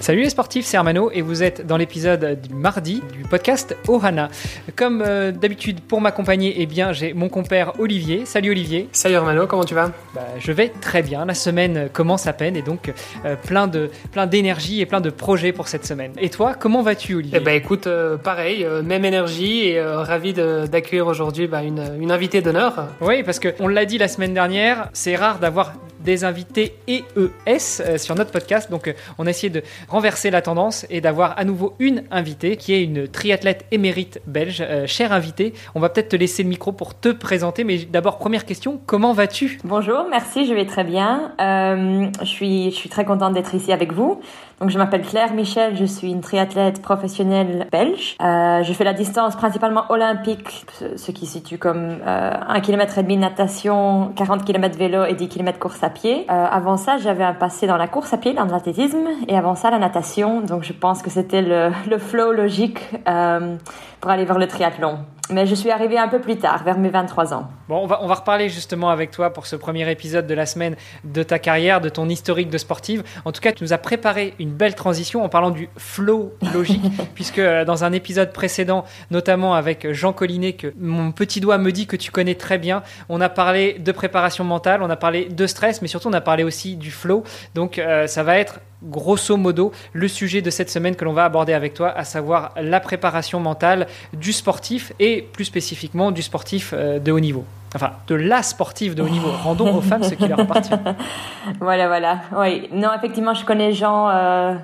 Salut les sportifs, c'est Armano et vous êtes dans l'épisode du mardi du podcast Ohana. Comme euh, d'habitude pour m'accompagner, eh bien j'ai mon compère Olivier. Salut Olivier. Salut Armano, comment tu vas? Bah, Je vais très bien. La semaine commence à peine et donc euh, plein de plein d'énergie et plein de projets pour cette semaine. Et toi, comment vas-tu Olivier? Eh ben écoute, euh, pareil, même énergie et ravi d'accueillir aujourd'hui bah, une, une invitée d'honneur. Oui, parce que on l'a dit la semaine dernière, c'est rare d'avoir des invités EES sur notre podcast. Donc on a essayé de renverser la tendance et d'avoir à nouveau une invitée qui est une triathlète émérite belge. Euh, chère invitée, on va peut-être te laisser le micro pour te présenter, mais d'abord, première question, comment vas-tu? Bonjour, merci, je vais très bien. Euh, je, suis, je suis très contente d'être ici avec vous. Donc, je m'appelle Claire Michel, je suis une triathlète professionnelle belge. Euh, je fais la distance principalement olympique, ce qui situe comme euh, 1 km et demi de natation, 40 km vélo et 10 km course à pied. Euh, avant ça, j'avais un passé dans la course à pied, dans l'athlétisme, et avant ça, la natation. Donc, je pense que c'était le, le flow logique euh, pour aller vers le triathlon. Mais je suis arrivée un peu plus tard, vers mes 23 ans. Bon, on va, on va reparler justement avec toi pour ce premier épisode de la semaine de ta carrière, de ton historique de sportive. En tout cas, tu nous as préparé une belle transition en parlant du flow logique, puisque euh, dans un épisode précédent, notamment avec Jean Collinet, que mon petit doigt me dit que tu connais très bien, on a parlé de préparation mentale, on a parlé de stress, mais surtout on a parlé aussi du flow. Donc euh, ça va être grosso modo le sujet de cette semaine que l'on va aborder avec toi, à savoir la préparation mentale du sportif et plus spécifiquement du sportif euh, de haut niveau. Enfin, de la sportive de haut niveau. Rendons aux femmes ce qui leur appartient. voilà, voilà. Oui, non, effectivement, je connais Jean. Euh,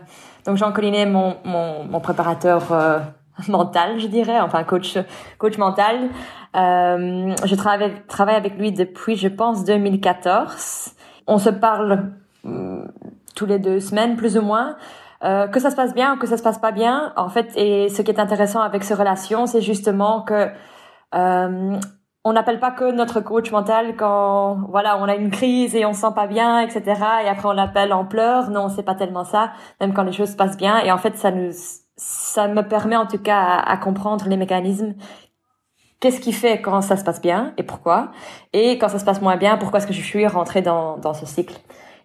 donc Jean Collinet, mon, mon, mon préparateur euh, mental, je dirais, enfin coach, coach mental. Euh, je travaille, travaille avec lui depuis, je pense, 2014. On se parle hum, tous les deux semaines, plus ou moins. Euh, que ça se passe bien ou que ça se passe pas bien, en fait, et ce qui est intéressant avec ces relations, c'est justement que euh, on n'appelle pas que notre coach mental quand voilà on a une crise et on se sent pas bien, etc. Et après on l'appelle en pleurs. Non, c'est pas tellement ça. Même quand les choses se passent bien. Et en fait, ça nous ça me permet en tout cas à, à comprendre les mécanismes qu'est-ce qui fait quand ça se passe bien et pourquoi, et quand ça se passe moins bien, pourquoi est-ce que je suis rentrée dans, dans ce cycle?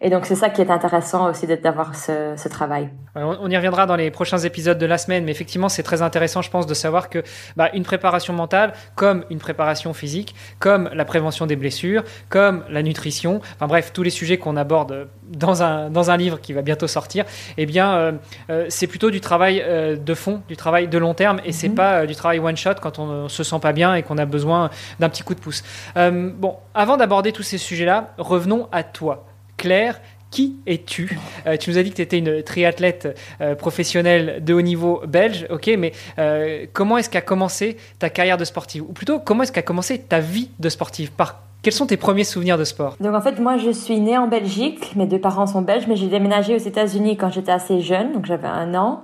Et donc c'est ça qui est intéressant aussi d'avoir ce, ce travail. On y reviendra dans les prochains épisodes de la semaine, mais effectivement c'est très intéressant, je pense, de savoir que bah, une préparation mentale, comme une préparation physique, comme la prévention des blessures, comme la nutrition, enfin bref, tous les sujets qu'on aborde dans un, dans un livre qui va bientôt sortir, eh bien euh, euh, c'est plutôt du travail euh, de fond, du travail de long terme, et c'est Mhm. pas euh, du travail one shot quand on ne se sent pas bien et qu'on a besoin d'un petit coup de pouce. Euh, bon, avant d'aborder tous ces sujets-là, revenons à toi. Claire, qui es-tu? Euh, Tu nous as dit que tu étais une triathlète euh, professionnelle de haut niveau belge, ok, mais euh, comment est-ce qu'a commencé ta carrière de sportive? Ou plutôt, comment est-ce qu'a commencé ta vie de sportive? Par Quels sont tes premiers souvenirs de sport? Donc en fait, moi, je suis née en Belgique. Mes deux parents sont belges, mais j'ai déménagé aux États-Unis quand j'étais assez jeune, donc j'avais un an.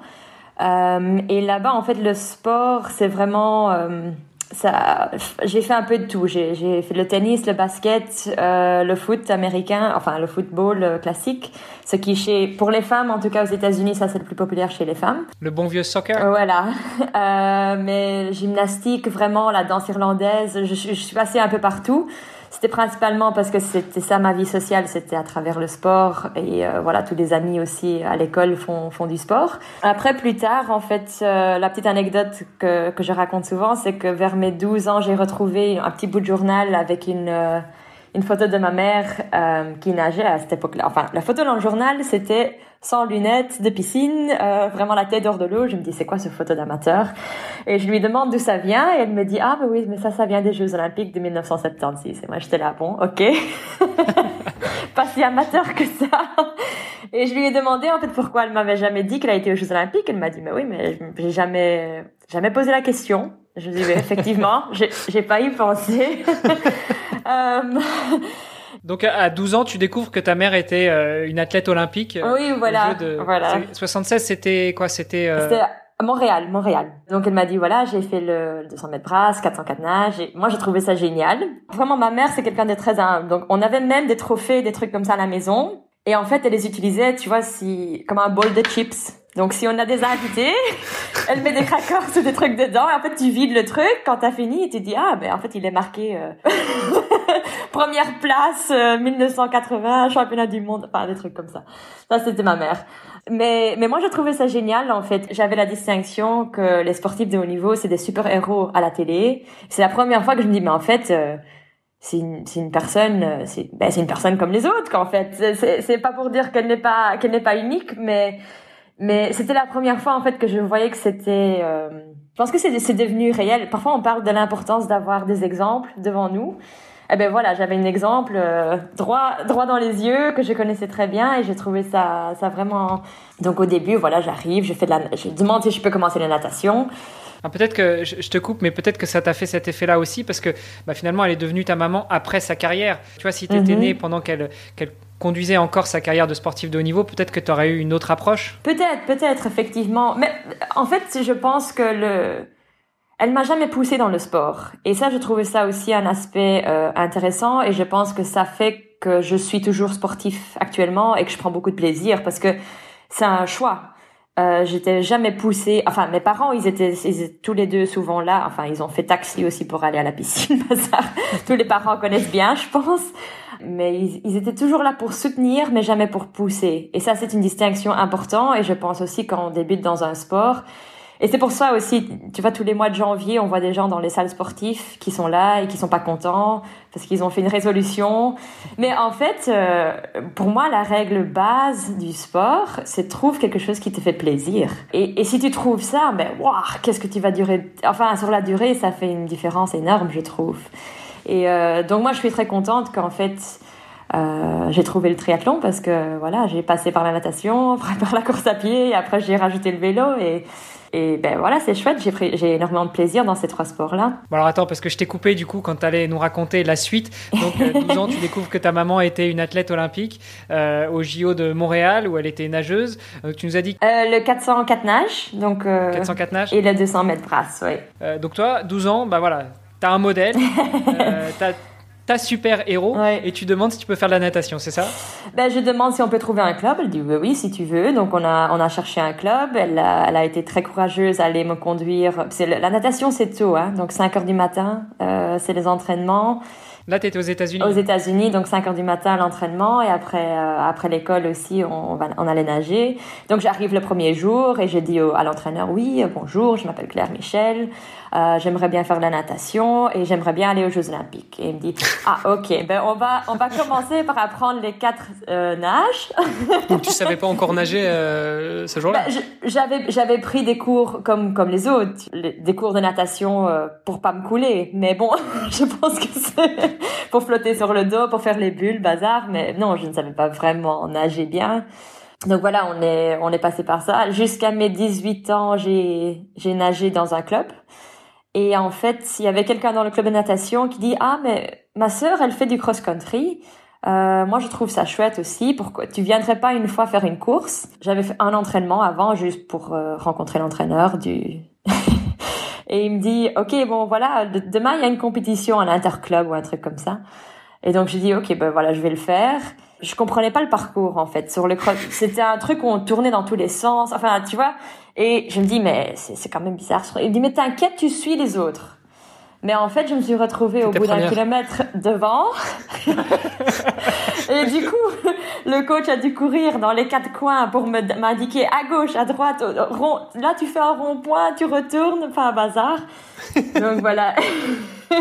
Et là-bas, en fait, le sport, c'est vraiment ça. J'ai fait un peu de tout. J'ai j'ai fait le tennis, le basket, euh, le foot américain, enfin le football euh, classique. Ce qui chez pour les femmes, en tout cas aux États-Unis, ça c'est le plus populaire chez les femmes. Le bon vieux soccer? Voilà. Euh, mais gymnastique, vraiment, la danse irlandaise, je, je suis passée un peu partout. C'était principalement parce que c'était ça ma vie sociale, c'était à travers le sport et euh, voilà tous les amis aussi à l'école font font du sport. Après plus tard en fait euh, la petite anecdote que que je raconte souvent c'est que vers mes 12 ans j'ai retrouvé un petit bout de journal avec une euh, une photo de ma mère euh, qui nageait à cette époque-là. Enfin, la photo dans le journal, c'était sans lunettes, de piscine, euh, vraiment la tête hors de l'eau. Je me dis, c'est quoi ce photo d'amateur? Et je lui demande d'où ça vient, et elle me dit, ah, bah oui, mais ça, ça vient des Jeux Olympiques de 1976. Et moi, j'étais là, bon, ok. Pas si amateur que ça. Et je lui ai demandé, en fait, pourquoi elle m'avait jamais dit qu'elle a été aux Jeux Olympiques. Elle m'a dit, mais oui, mais j'ai jamais, jamais posé la question. Je dit, oui, effectivement, j'ai pas y pensé. Euh, Donc à à 12 ans, tu découvres que ta mère était euh, une athlète olympique. euh, oui, voilà. De- voilà. c'est- 76, c'était quoi? C'était euh, C'était Montréal, Montréal. Donc elle m'a dit voilà, j'ai fait le 200 mètres brasse, 404 nages. Et moi j'ai trouvé ça génial. Vraiment ma mère c'est quelqu'un de très humble. Donc on avait même des trophées, des trucs comme ça à la maison. Et en fait elle les utilisait, tu vois, si comme un bol de chips. Donc si on a des invités, elle met des crackers ou des trucs dedans. Et en fait tu vides le truc. Quand t'as fini, tu dis ah ben en fait il est marqué euh, première place 1980 euh, championnat du monde, enfin des trucs comme ça. Ça c'était ma mère. Mais, mais moi, je trouvais ça génial, en fait. J'avais la distinction que les sportifs de haut niveau, c'est des super-héros à la télé. C'est la première fois que je me dis, mais en fait, euh, c'est une, c'est une personne, euh, c'est, ben, c'est une personne comme les autres, qu'en fait. C'est, c'est pas pour dire qu'elle n'est pas, qu'elle n'est pas unique, mais, mais c'était la première fois, en fait, que je voyais que c'était, euh, je pense que c'est, c'est devenu réel. Parfois, on parle de l'importance d'avoir des exemples devant nous eh ben voilà, j'avais un exemple euh, droit droit dans les yeux que je connaissais très bien et j'ai trouvé ça ça vraiment. Donc au début, voilà, j'arrive, je fais de la, je demande si je peux commencer la natation. Ah, peut-être que je te coupe, mais peut-être que ça t'a fait cet effet-là aussi parce que bah, finalement, elle est devenue ta maman après sa carrière. Tu vois, si tu étais mhm. née pendant qu'elle qu'elle conduisait encore sa carrière de sportive de haut niveau, peut-être que tu aurais eu une autre approche? Peut-être, peut-être, effectivement. Mais en fait, je pense que le elle m'a jamais poussée dans le sport. Et ça, je trouvais ça aussi un aspect euh, intéressant et je pense que ça fait que je suis toujours sportif actuellement et que je prends beaucoup de plaisir parce que c'est un choix. Euh, j'étais jamais poussée. Enfin, mes parents, ils étaient, ils étaient, tous les deux souvent là. Enfin, ils ont fait taxi aussi pour aller à la piscine. tous les parents connaissent bien, je pense. Mais ils, étaient toujours là pour soutenir, mais jamais pour pousser. Et ça, c'est une distinction importante. Et je pense aussi quand on débute dans un sport, et c'est pour ça aussi, tu vois, tous les mois de janvier, on voit des gens dans les salles sportives qui sont là et qui sont pas contents parce qu'ils ont fait une résolution. Mais en fait, euh, pour moi, la règle base du sport, c'est trouve quelque chose qui te fait plaisir. Et, et si tu trouves ça, ben, waouh, qu'est-ce que tu vas durer? Enfin, sur la durée, ça fait une différence énorme, je trouve. Et euh, donc moi, je suis très contente qu'en fait, euh, j'ai trouvé le triathlon parce que voilà, j'ai passé par la natation, par la course à pied, et après j'ai rajouté le vélo et et ben voilà, c'est chouette, j'ai, énormément de plaisir dans ces trois sports-là. Bon alors attends, parce que je t'ai coupé du coup quand tu allais nous raconter la suite. Donc 12 euh, ans, tu découvres que ta maman était une athlète olympique euh, au JO de Montréal où elle était nageuse. Euh, tu nous as dit... Euh, le 404 nage, donc... 404 nage Et le 200 mètres brasse, oui. donc toi, 12 ans, bah voilà, t'as un modèle, t'as ta super héros et tu demandes si tu peux faire de la natation, c'est ça? Ben, Je demande si on peut trouver un club. Elle dit oui, oui, si tu veux. Donc on a, on a cherché un club. Elle a, elle a été très courageuse à aller me conduire. La natation, c'est tôt, hein, donc 5 heures du matin, euh, c'est les entraînements. Là, tu étais aux États-Unis Aux États-Unis, donc 5 heures du matin, l'entraînement, et après, euh, après l'école aussi, on, va, on allait nager. Donc j'arrive le premier jour et j'ai dit à l'entraîneur, oui, bonjour, je m'appelle Claire Michel, euh, j'aimerais bien faire la natation et j'aimerais bien aller aux Jeux Olympiques. Et il me dit, ah ok, ben on va, on va commencer par apprendre les quatre euh, nages. Donc tu savais pas encore nager euh, ce jour-là? Ben, J'avais, j'avais pris des cours comme comme les autres, des cours de natation euh, pour pas me couler. Mais bon, je pense que c'est pour flotter sur le dos, pour faire les bulles, bazar. Mais non, je ne savais pas vraiment nager bien. Donc voilà, on est on est passé par ça. Jusqu'à mes 18 ans, j'ai j'ai nagé dans un club. Et en fait, il y avait quelqu'un dans le club de natation qui dit ah mais ma sœur elle fait du cross country. Euh, moi je trouve ça chouette aussi. Pourquoi tu viendrais pas une fois faire une course? J'avais fait un entraînement avant juste pour euh, rencontrer l'entraîneur du. et il me dit ok bon voilà demain il y a une compétition à l'interclub ou un truc comme ça. Et donc j'ai dit ok ben voilà je vais le faire je comprenais pas le parcours en fait sur le cross. C'était un truc où on tournait dans tous les sens. Enfin, tu vois. Et je me dis mais c'est quand même bizarre. Il me dit mais t'inquiète, tu suis les autres. Mais en fait, je me suis retrouvée au bout d'un kilomètre devant. et du coup, le coach a dû courir dans les quatre coins pour m'indiquer à gauche, à droite, rond. Là, tu fais un rond-point, tu retournes, enfin, un bazar. Donc voilà.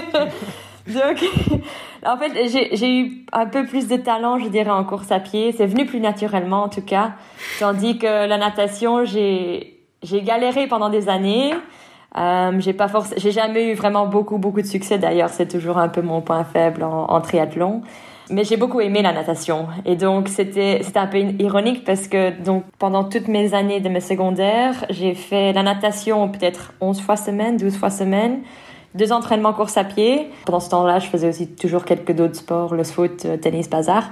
Donc, en fait, j'ai eu un peu plus de talent, je dirais, en course à pied. C'est venu plus naturellement, en tout cas. Tandis que la natation, j'ai galéré pendant des années. Euh, j'ai pas j'ai jamais eu vraiment beaucoup beaucoup de succès. D'ailleurs, c'est toujours un peu mon point faible en, triathlon. Mais j'ai beaucoup aimé la natation. Et donc, c'était, c'était un peu ironique parce que, donc, pendant toutes mes années de mes secondaires, j'ai fait la natation peut-être 11 fois semaine, 12 fois semaine deux entraînements course à pied. Pendant ce temps-là, je faisais aussi toujours quelques d'autres sports, le foot, euh, tennis, bazar.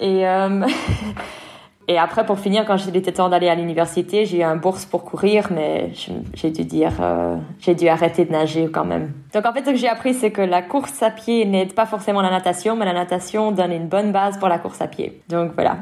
Et euh, Et après, pour finir, quand il était temps d'aller à l'université, j'ai eu un bourse pour courir, mais j'ai dû dire, euh, j'ai dû arrêter de nager quand même. Donc en fait, ce que j'ai appris, c'est que la course à pied n'aide pas forcément la natation, mais la natation donne une bonne base pour la course à pied. Donc voilà.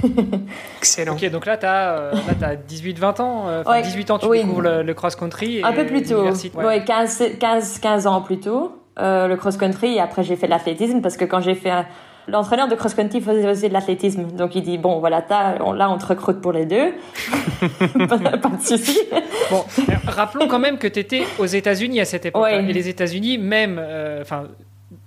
Excellent. Ok, donc là, tu as, as 18-20 ans. Euh, enfin, 18 ans, tu découvres le, cross-country. Un peu plus tôt. Ouais. 15, 15, 15 ans plus tôt. Euh, le cross-country et après j'ai fait l'athlétisme parce que quand j'ai fait un, L'entraîneur de cross-country faisait aussi de l'athlétisme. Donc il dit, bon, voilà, là, on te recrute pour les deux. pas, de souci. Bon, rappelons quand même que tu étais aux États-Unis à cette époque. Et les États-Unis, même, euh, enfin,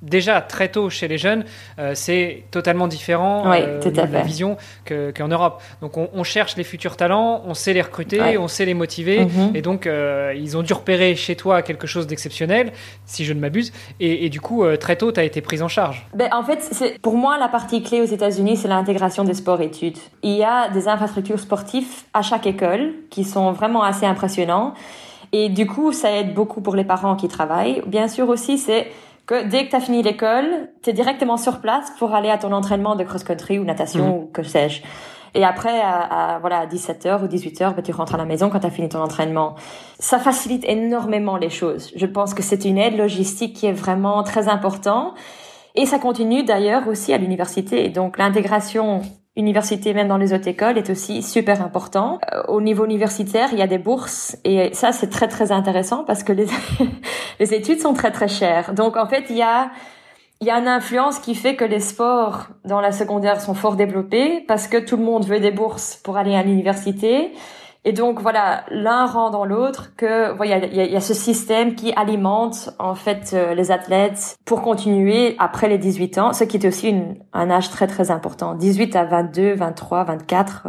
déjà très tôt chez les jeunes, euh, c'est totalement différent euh, de la vision qu'en Europe. Donc on, cherche les futurs talents, on sait les recruter, on sait les motiver, mhm. et donc euh, ils ont dû repérer chez toi quelque chose d'exceptionnel, si je ne m'abuse, et, du coup très tôt tu as été prise en charge. Ben, en fait, pour moi la partie clé aux États-Unis, c'est l'intégration des sports-études. Il y a des infrastructures sportives à chaque école qui sont vraiment assez impressionnants. Et du coup, ça aide beaucoup pour les parents qui travaillent. Bien sûr aussi, c'est que dès que tu as fini l'école, tu es directement sur place pour aller à ton entraînement de cross-country ou natation mhm. ou que sais-je. Et après, à, voilà, à 17h ou 18h, bah, tu rentres à la maison quand tu as fini ton entraînement. Ça facilite énormément les choses. Je pense que c'est une aide logistique qui est vraiment très importante. Et ça continue d'ailleurs aussi à l'université. Donc l'intégration université, même dans les autres écoles, est aussi super important. Euh, au niveau universitaire, il y a des bourses et ça, c'est très, très intéressant parce que les, les études sont très, très chères. Donc, en fait, il y a, il y a une influence qui fait que les sports dans la secondaire sont fort développés parce que tout le monde veut des bourses pour aller à l'université. Et donc voilà, l'un rend dans l'autre que voilà, il y, a, ce système qui alimente en fait euh, les athlètes pour continuer après les 18 ans, ce qui est aussi un âge très très important. 18 à 22, 23, 24,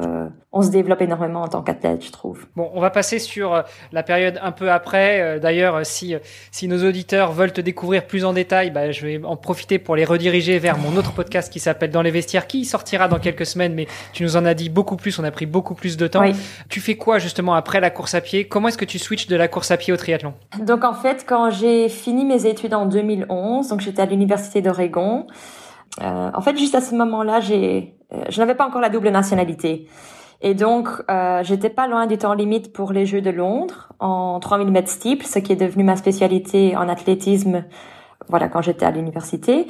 on se développe énormément en tant qu'athlète, je trouve. Bon, on va passer sur euh, la période un peu après. Euh, d'ailleurs, euh, si, si nos auditeurs veulent te découvrir plus en détail, bah, je vais en profiter pour les rediriger vers mon autre podcast qui s'appelle Dans les vestiaires, qui sortira dans quelques semaines, mais tu nous en as dit beaucoup plus, on a pris beaucoup plus de temps. Tu fais quoi justement après la course à pied? Comment est-ce que tu switches de la course à pied au triathlon? Donc en fait, quand j'ai fini mes études en 2011, donc j'étais à l'université d'Oregon, en fait, juste à ce moment-là, j'ai, je n'avais pas encore la double nationalité. Et donc, euh, j'étais pas loin du temps limite pour les Jeux de Londres en 3000 mètres steeple, ce qui est devenu ma spécialité en athlétisme, voilà, quand j'étais à l'université.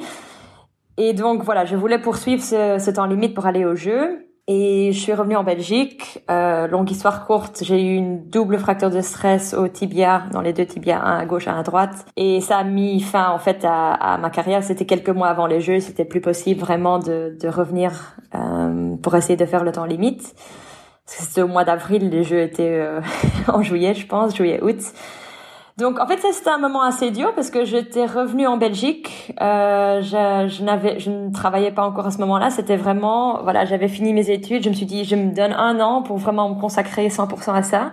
Et donc, voilà, je voulais poursuivre ce, ce, temps limite pour aller aux Jeux. Et je suis revenue en Belgique. Euh, longue histoire courte, j'ai eu une double fracture de stress au tibia, dans les deux tibias, un à gauche, un à droite. Et ça a mis fin en fait à, à ma carrière. C'était quelques mois avant les Jeux, c'était plus possible vraiment de, de revenir euh, pour essayer de faire le temps limite. C'était au mois d'avril, les Jeux étaient euh, en juillet, je pense, juillet-août. Donc en fait c'était un moment assez dur parce que j'étais revenue en Belgique, euh, je, je n'avais, je ne travaillais pas encore à ce moment-là. C'était vraiment, voilà, j'avais fini mes études. Je me suis dit, je me donne un an pour vraiment me consacrer 100% à ça.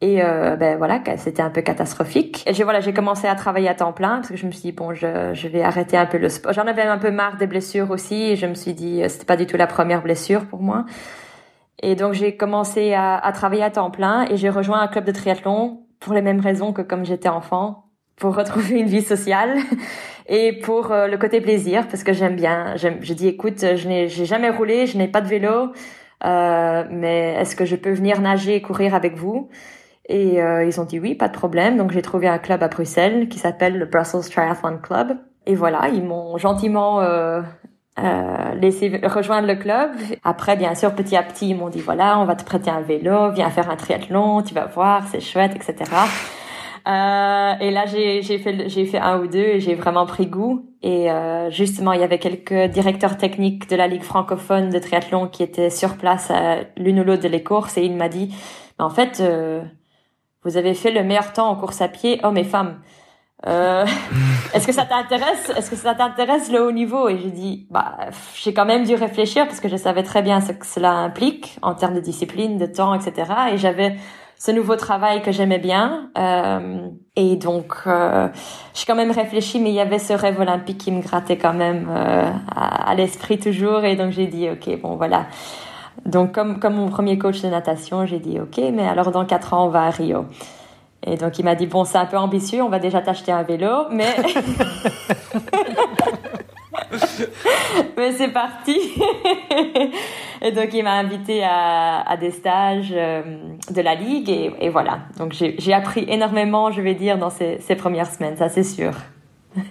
Et euh, ben voilà, c'était un peu catastrophique. Et j'ai voilà, j'ai commencé à travailler à temps plein parce que je me suis dit bon, je, je vais arrêter un peu le sport. J'en avais un peu marre des blessures aussi. Je me suis dit, euh, c'était pas du tout la première blessure pour moi. Et donc j'ai commencé à, à travailler à temps plein et j'ai rejoint un club de triathlon pour les mêmes raisons que comme j'étais enfant, pour retrouver une vie sociale et pour euh, le côté plaisir parce que j'aime bien. Je dis écoute, je n'ai j'ai jamais roulé, je n'ai pas de vélo, euh, mais est-ce que je peux venir nager et courir avec vous? Et euh, ils ont dit oui, pas de problème. Donc j'ai trouvé un club à Bruxelles qui s'appelle le Brussels Triathlon Club. Et voilà, ils m'ont gentiment euh, euh, laisser rejoindre le club. Après, bien sûr, petit à petit, ils m'ont dit voilà, on va te prêter un vélo, viens faire un triathlon, tu vas voir, c'est chouette, etc. Euh, et là, j'ai fait j'ai fait un ou deux et j'ai vraiment pris goût. Et euh, justement, il y avait quelques directeurs techniques de la ligue francophone de triathlon qui étaient sur place l'une ou l'autre de courses et il m'a dit en fait, euh, vous avez fait le meilleur temps en course à pied, hommes et femmes. Euh, est-ce que ça t'intéresse Est-ce que ça t'intéresse le haut niveau? Et j'ai dit, bah, j'ai quand même dû réfléchir parce que je savais très bien ce que cela implique en termes de discipline, de temps, etc. Et j'avais ce nouveau travail que j'aimais bien. Euh, et donc, euh, j'ai quand même réfléchi, mais il y avait ce rêve olympique qui me grattait quand même euh, à, à l'esprit toujours. Et donc, j'ai dit, ok, bon, voilà. Donc, comme, comme mon premier coach de natation, j'ai dit, ok, mais alors dans quatre ans, on va à Rio. Et donc il m'a dit bon c'est un peu ambitieux, on va déjà t'acheter un vélo, mais Mais c'est parti. et donc, il m'a invité à, à, des stages euh, de la Ligue. Et, et voilà. Donc, j'ai appris énormément, je vais dire, dans ces, ces premières semaines, ça c'est sûr.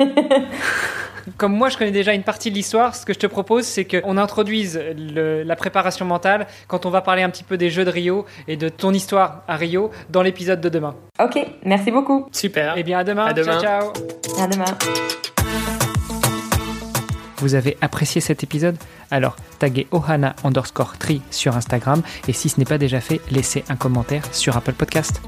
Comme moi, je connais déjà une partie de l'histoire, ce que je te propose, c'est qu'on introduise le, la préparation mentale quand on va parler un petit peu des Jeux de Rio et de ton histoire à Rio dans l'épisode de demain. Ok, merci beaucoup. Super. Et eh bien, à demain. À demain. Ciao, ciao. À demain. Vous avez apprécié cet épisode? Alors, taguez ohana underscore tri sur Instagram et si ce n'est pas déjà fait, laissez un commentaire sur Apple Podcast.